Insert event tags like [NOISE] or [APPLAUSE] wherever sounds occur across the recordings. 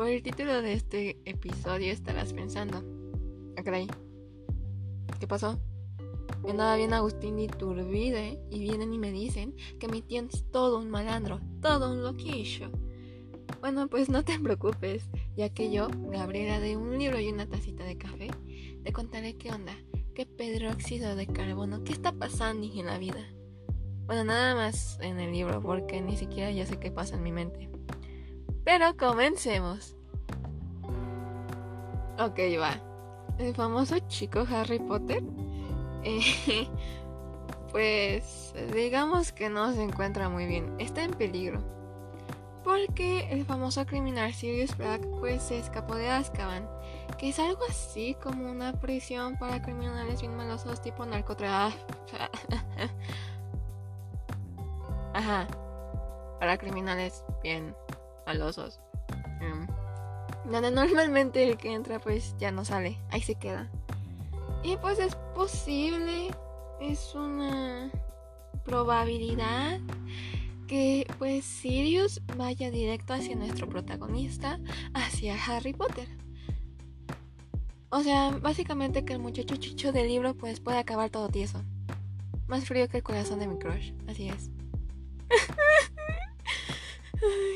por el título de este episodio estarás pensando, ah, ¿qué pasó? Yo andaba bien Agustín y Turbide y vienen y me dicen que mi tío es todo un malandro, todo un loquillo. Bueno, pues no te [LAUGHS] preocupes, ya que yo, Gabriela de un libro y una tacita de café, te contaré qué onda, qué pedróxido de carbono, qué está pasando en la vida. Bueno, nada más en el libro, porque ni siquiera yo sé qué pasa en mi mente. Pero comencemos. Ok, va. El famoso chico Harry Potter. Eh, [LAUGHS] pues digamos que no se encuentra muy bien. Está en peligro porque el famoso criminal Sirius Black pues se escapó de Azkaban, que es algo así como una prisión para criminales bien malosos tipo narcotráfico. [LAUGHS] Ajá, para criminales bien Mm. Donde normalmente el que entra pues ya no sale, ahí se queda. Y pues es posible, es una probabilidad que pues Sirius vaya directo hacia nuestro protagonista, hacia Harry Potter. O sea, básicamente que el muchacho chicho del libro pues puede acabar todo tieso. Más frío que el corazón de mi crush, así es. [LAUGHS]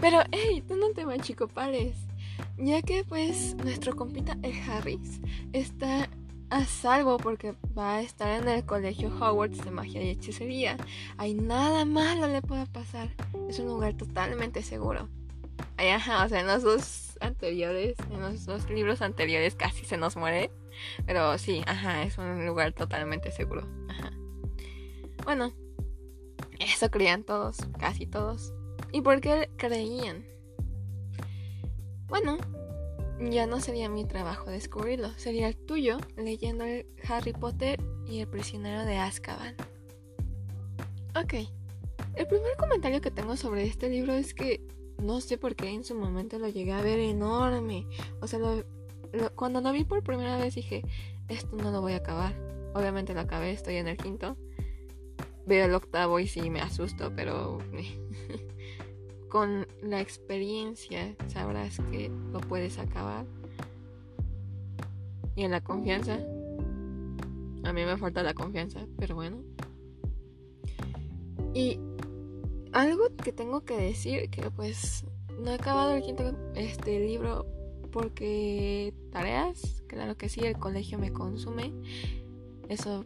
Pero, hey, tú no te pares Ya que pues nuestro compita el Harris está a salvo porque va a estar en el colegio Hogwarts de magia y hechicería. Hay nada malo le puede pasar. Es un lugar totalmente seguro. Ay, ajá, o sea, en los dos anteriores, en los dos libros anteriores casi se nos muere. Pero sí, ajá, es un lugar totalmente seguro. Ajá. Bueno, eso creían todos, casi todos. ¿Y por qué creían? Bueno, ya no sería mi trabajo descubrirlo, sería el tuyo leyendo Harry Potter y el prisionero de Azkaban. Ok, el primer comentario que tengo sobre este libro es que no sé por qué en su momento lo llegué a ver enorme. O sea, cuando lo vi por primera vez dije, esto no lo voy a acabar. Obviamente lo acabé, estoy en el quinto. Veo el octavo y sí me asusto, pero [LAUGHS] con la experiencia sabrás que lo puedes acabar. Y en la confianza. A mí me falta la confianza, pero bueno. Y algo que tengo que decir que pues no he acabado el quinto este libro porque tareas, claro que sí, el colegio me consume. Eso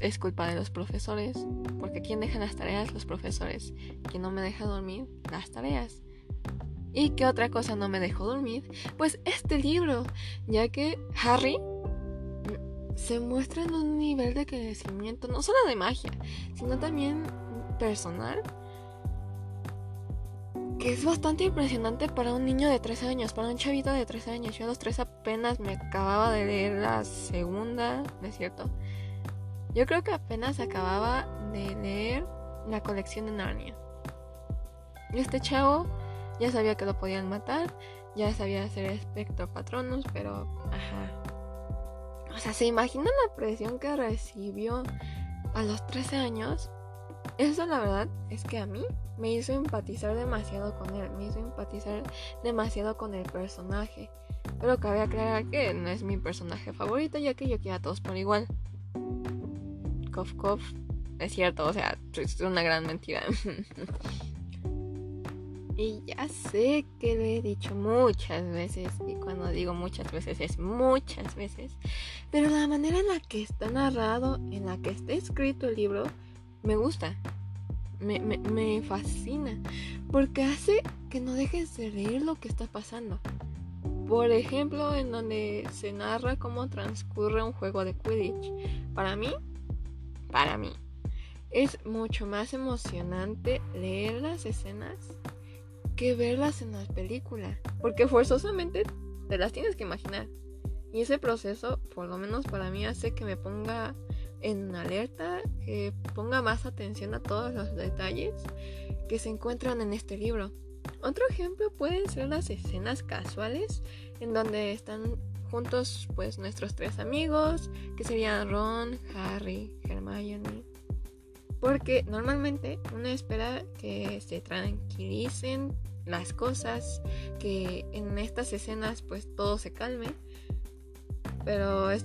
es culpa de los profesores, porque ¿quién deja las tareas? Los profesores. ¿Quién no me deja dormir? Las tareas. ¿Y qué otra cosa no me dejó dormir? Pues este libro, ya que Harry se muestra en un nivel de crecimiento, no solo de magia, sino también personal, que es bastante impresionante para un niño de 13 años, para un chavito de 13 años. Yo a los 3 apenas me acababa de leer la segunda, ¿no es cierto? Yo creo que apenas acababa de leer la colección de Narnia. Este chavo ya sabía que lo podían matar, ya sabía hacer espectro patronus, pero ajá. O sea, ¿se imaginan la presión que recibió a los 13 años? Eso la verdad es que a mí me hizo empatizar demasiado con él, me hizo empatizar demasiado con el personaje. Pero cabe aclarar que no es mi personaje favorito, ya que yo quiero a todos por igual es cierto, o sea, es una gran mentira. [LAUGHS] y ya sé que lo he dicho muchas veces, y cuando digo muchas veces es muchas veces, pero la manera en la que está narrado, en la que está escrito el libro, me gusta. Me, me fascina, porque hace que no dejes de leer lo que está pasando. Por ejemplo, en donde se narra cómo transcurre un juego de Quidditch. Para mí, para mí. Es mucho más emocionante leer las escenas que verlas en la película, porque forzosamente te las tienes que imaginar. Y ese proceso, por lo menos para mí, hace que me ponga en alerta, que ponga más atención a todos los detalles que se encuentran en este libro. Otro ejemplo pueden ser las escenas casuales en donde están juntos pues nuestros tres amigos, que serían Ron, Harry, Hermione. Porque normalmente uno espera que se tranquilicen las cosas, que en estas escenas pues todo se calme, pero es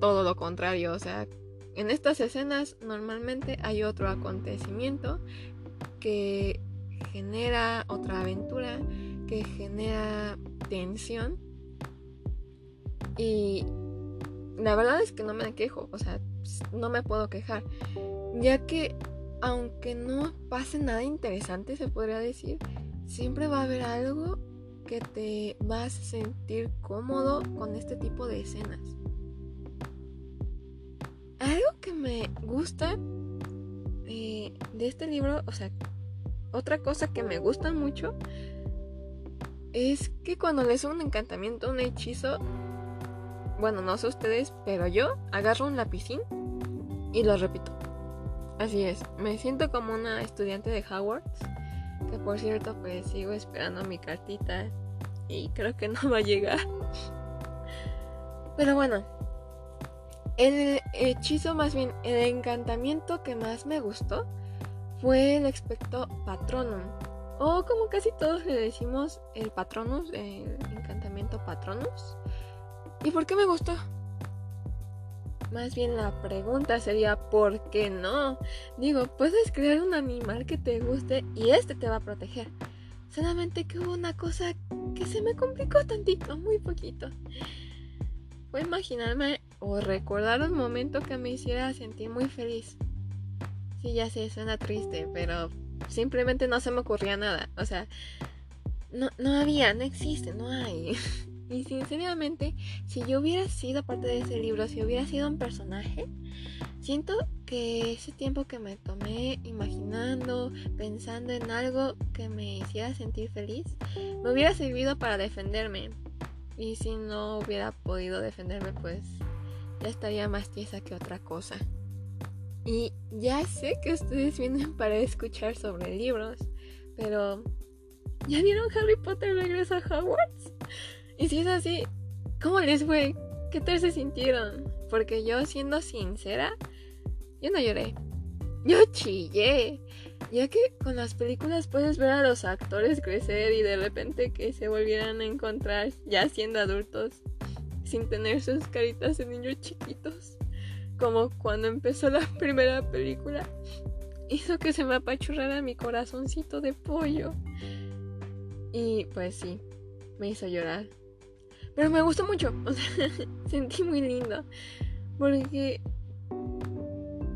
todo lo contrario, o sea, en estas escenas normalmente hay otro acontecimiento que genera otra aventura, que genera tensión y la verdad es que no me quejo, o sea, no me puedo quejar, ya que aunque no pase nada interesante, se podría decir, siempre va a haber algo que te vas a sentir cómodo con este tipo de escenas. Algo que me gusta eh, de este libro, o sea, otra cosa que me gusta mucho es que cuando les un encantamiento, un hechizo, bueno, no sé ustedes, pero yo agarro un lapicín y lo repito. Así es, me siento como una estudiante de Hogwarts, que por cierto pues sigo esperando mi cartita y creo que [LAUGHS] no va a llegar. Pero bueno, el hechizo más bien, el encantamiento que más me gustó fue el expecto patronum. O como casi todos le decimos el patronus, el encantamiento patronus. ¿Y por qué me gustó? Más bien la pregunta sería ¿por qué no? Digo, puedes crear un animal que te guste y este te va a proteger. Solamente que hubo una cosa que se me complicó tantito, muy poquito. Fue imaginarme o recordar un momento que me hiciera sentir muy feliz. Sí, ya sé, suena triste, pero simplemente no se me ocurría nada. O sea, no, no había, no existe, no hay. [LAUGHS] Y sinceramente, si yo hubiera sido parte de ese libro, si hubiera sido un personaje, siento que ese tiempo que me tomé imaginando, pensando en algo que me hiciera sentir feliz, me hubiera servido para defenderme. Y si no hubiera podido defenderme, pues ya estaría más tiesa que otra cosa. Y ya sé que ustedes vienen para escuchar sobre libros, pero ¿ya vieron Harry Potter regresa a Hogwarts? Y si es así, ¿cómo les fue? ¿Qué tal se sintieron? Porque yo, siendo sincera, yo no lloré. Yo chillé. Ya que con las películas puedes ver a los actores crecer y de repente que se volvieran a encontrar ya siendo adultos, sin tener sus caritas de niños chiquitos. Como cuando empezó la [LAUGHS] primera película, hizo que se me apachurrara mi corazoncito de pollo. Y pues sí, me hizo llorar. Pero me gustó mucho. O sea, [LAUGHS] sentí muy lindo. Porque.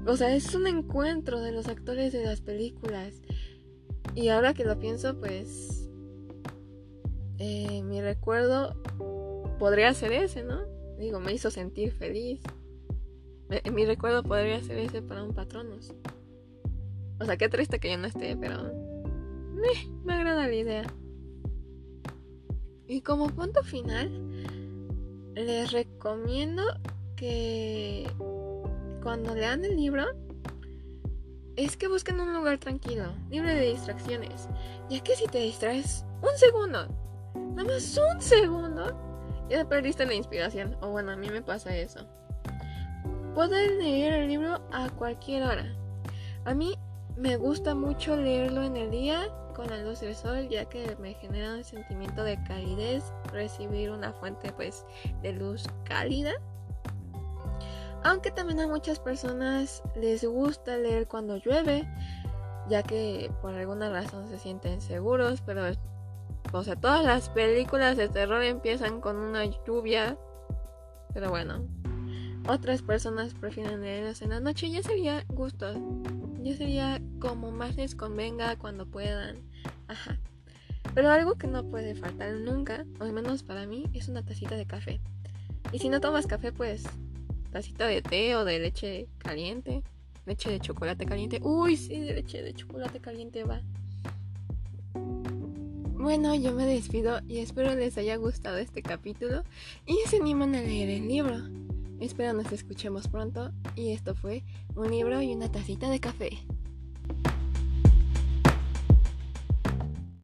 O sea, es un encuentro de los actores de las películas. Y ahora que lo pienso, pues. Eh, mi recuerdo podría ser ese, ¿no? Digo, me hizo sentir feliz. mi recuerdo podría ser ese para un patronos. O sea, qué triste que yo no esté, pero. me agrada la idea. Y como punto final, les recomiendo que cuando lean el libro, es que busquen un lugar tranquilo, libre de distracciones. Ya que si te distraes un segundo, nada más un segundo, ya perdiste la inspiración. O bueno, a mí me pasa eso. Pueden leer el libro a cualquier hora. A mí me gusta mucho leerlo en el día con la luz del sol ya que me genera un sentimiento de calidez recibir una fuente pues de luz cálida. Aunque también a muchas personas les gusta leer cuando llueve ya que por alguna razón se sienten seguros pero o sea todas las películas de terror empiezan con una lluvia. Pero bueno otras personas prefieren leerlas en la noche ya sería gusto ya sería como más les convenga cuando puedan. Ajá. Pero algo que no puede faltar nunca, al menos para mí, es una tacita de café. Y si no tomas café, pues tacita de té o de leche caliente. Leche de chocolate caliente. Uy, sí, de leche de chocolate caliente va. Bueno, yo me despido y espero les haya gustado este capítulo y se animan a leer el libro. Espero nos escuchemos pronto y esto fue un libro y una tacita de café.